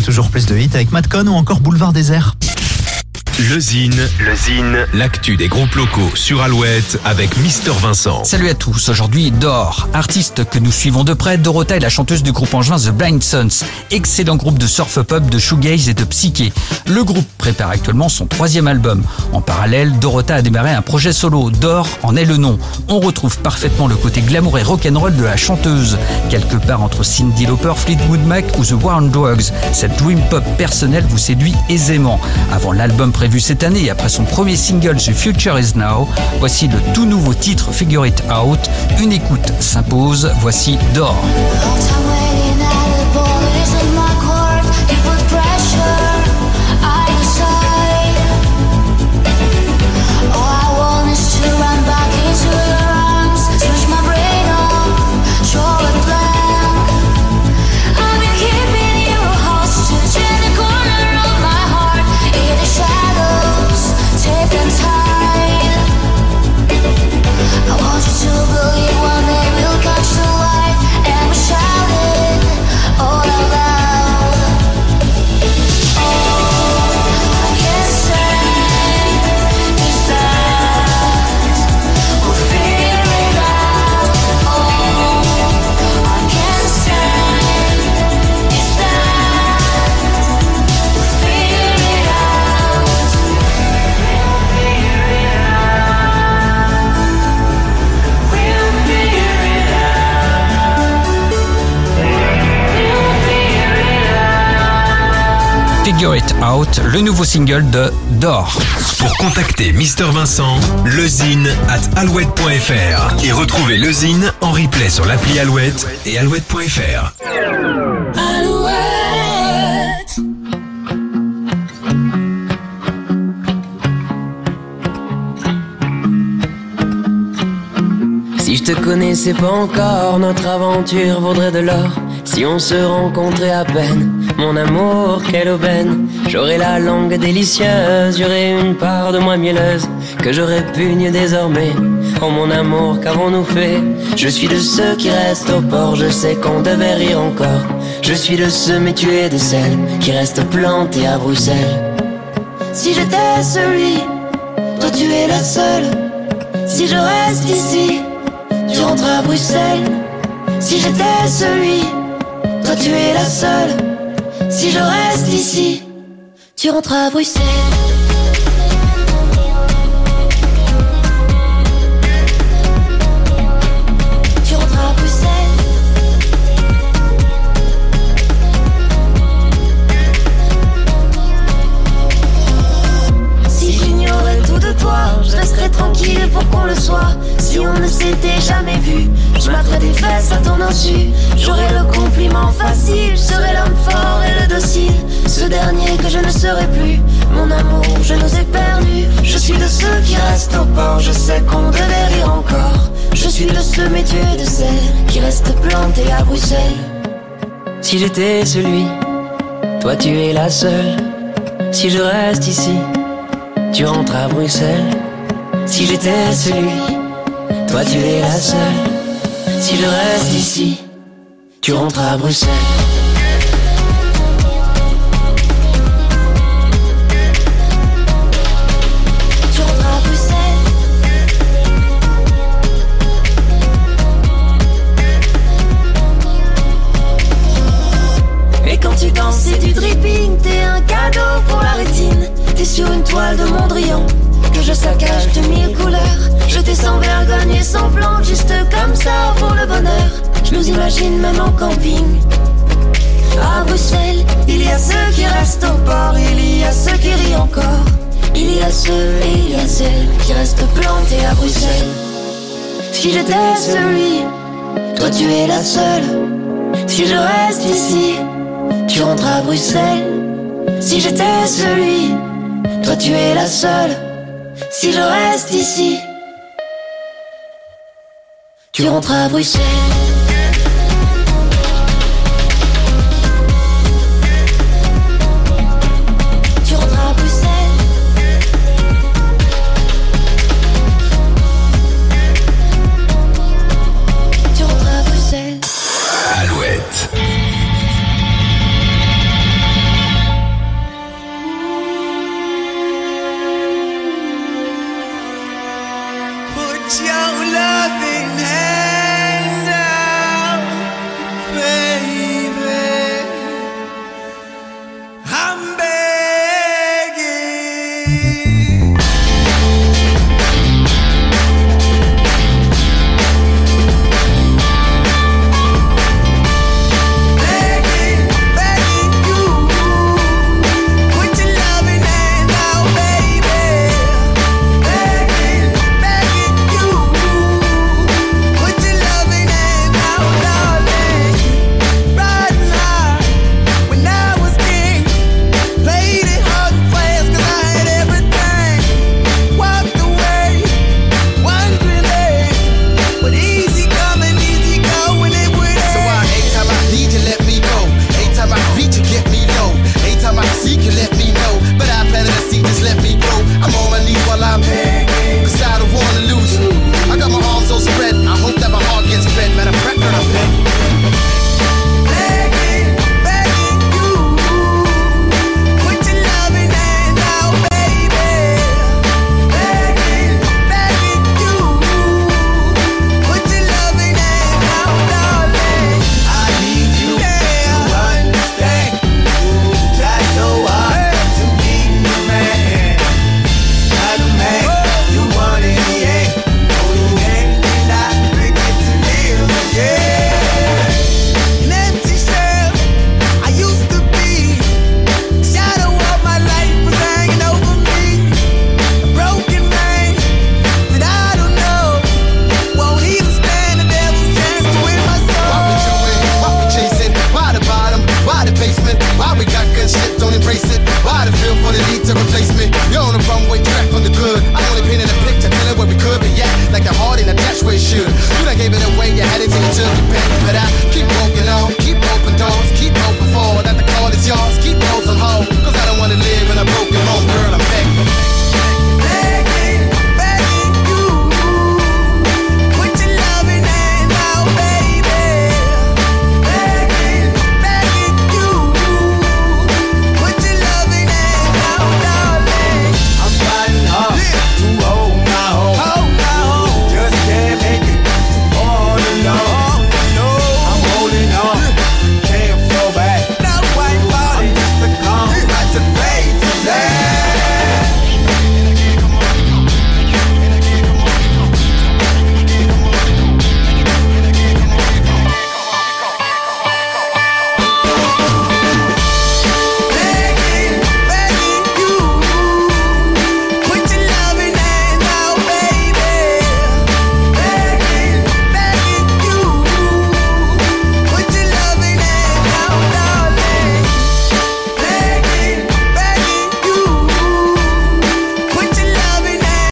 toujours plus de hits avec Madcon ou encore Boulevard Désert. Le Zine, le Zine, l'actu des groupes locaux sur Alouette avec Mister Vincent. Salut à tous, aujourd'hui Dor, artiste que nous suivons de près, Dorota est la chanteuse du groupe angevin The Blind Sons, excellent groupe de surf pop, de shoegaze et de psyché. Le groupe prépare actuellement son troisième album. En parallèle, Dorota a démarré un projet solo, Dor en est le nom. On retrouve parfaitement le côté glamour et rock'n'roll de la chanteuse, quelque part entre Cindy Lauper, Fleetwood Mac ou The War on Drugs. Cette dream pop personnelle vous séduit aisément. Avant l'album prévu cette année après son premier single The Future Is Now, voici le tout nouveau titre Figure It Out. Une écoute s'impose, voici Dor. Figure It Out, le nouveau single de Dor. Pour contacter Mister Vincent, lezine at alouette.fr et retrouver lezine en replay sur l'appli Alouette et alouette.fr. Alouette. Si je te connaissais pas encore, notre aventure vaudrait de l'or. Si on se rencontrait à peine, mon amour, quelle aubaine. J'aurais la langue délicieuse, j'aurais une part de moi mielleuse que je répugne désormais. Oh mon amour, qu'avons-nous fait? Je suis de ceux qui restent au port, je sais qu'on devait rire encore. Je suis de ceux, mais tu es de celles qui restent plantées à Bruxelles. Si j'étais celui, toi tu es la seule. Si je reste ici, tu rentres à Bruxelles. Si j'étais celui, toi tu es la seule. Si je reste ici, tu rentres à Bruxelles. Si on ne s'était jamais vu, je battrais des fesses à ton insu. J'aurais le compliment facile, je serais l'homme fort et le docile. Ce dernier que je ne serai plus, mon amour, je nous ai perdus. Je suis de ceux qui restent au port, je sais qu'on devait rire encore. Je suis de ceux, mais tu es de celles qui restent plantées à Bruxelles. Si j'étais celui, toi tu es la seule. Si je reste ici, tu rentres à Bruxelles. Si j'étais celui, toi tu es la seule. Si je reste ici, tu rentres à Bruxelles. Tu rentres à Bruxelles. Et quand tu danses, c'est du dripping, t'es un cadeau pour la rétine. T'es sur une toile de Mondrian que je saccage de mille couleurs. Je t'ai sans vergogne et sans plan, juste comme ça pour le bonheur. Je nous imagine même en camping. À Bruxelles, il y a ceux qui restent au port, il y a ceux qui rient encore. Il y a ceux et il y a celles qui restent plantés à Bruxelles. Si j'étais celui, toi tu es la seule. Si je reste ici, tu rentres à Bruxelles. Si j'étais celui, toi tu es la seule. Si je reste ici, tu rentres à Bruxelles. replacement. You're on the runway, track on the good. I only painted a picture, telling what we could be at, like the heart in a dash where it should. You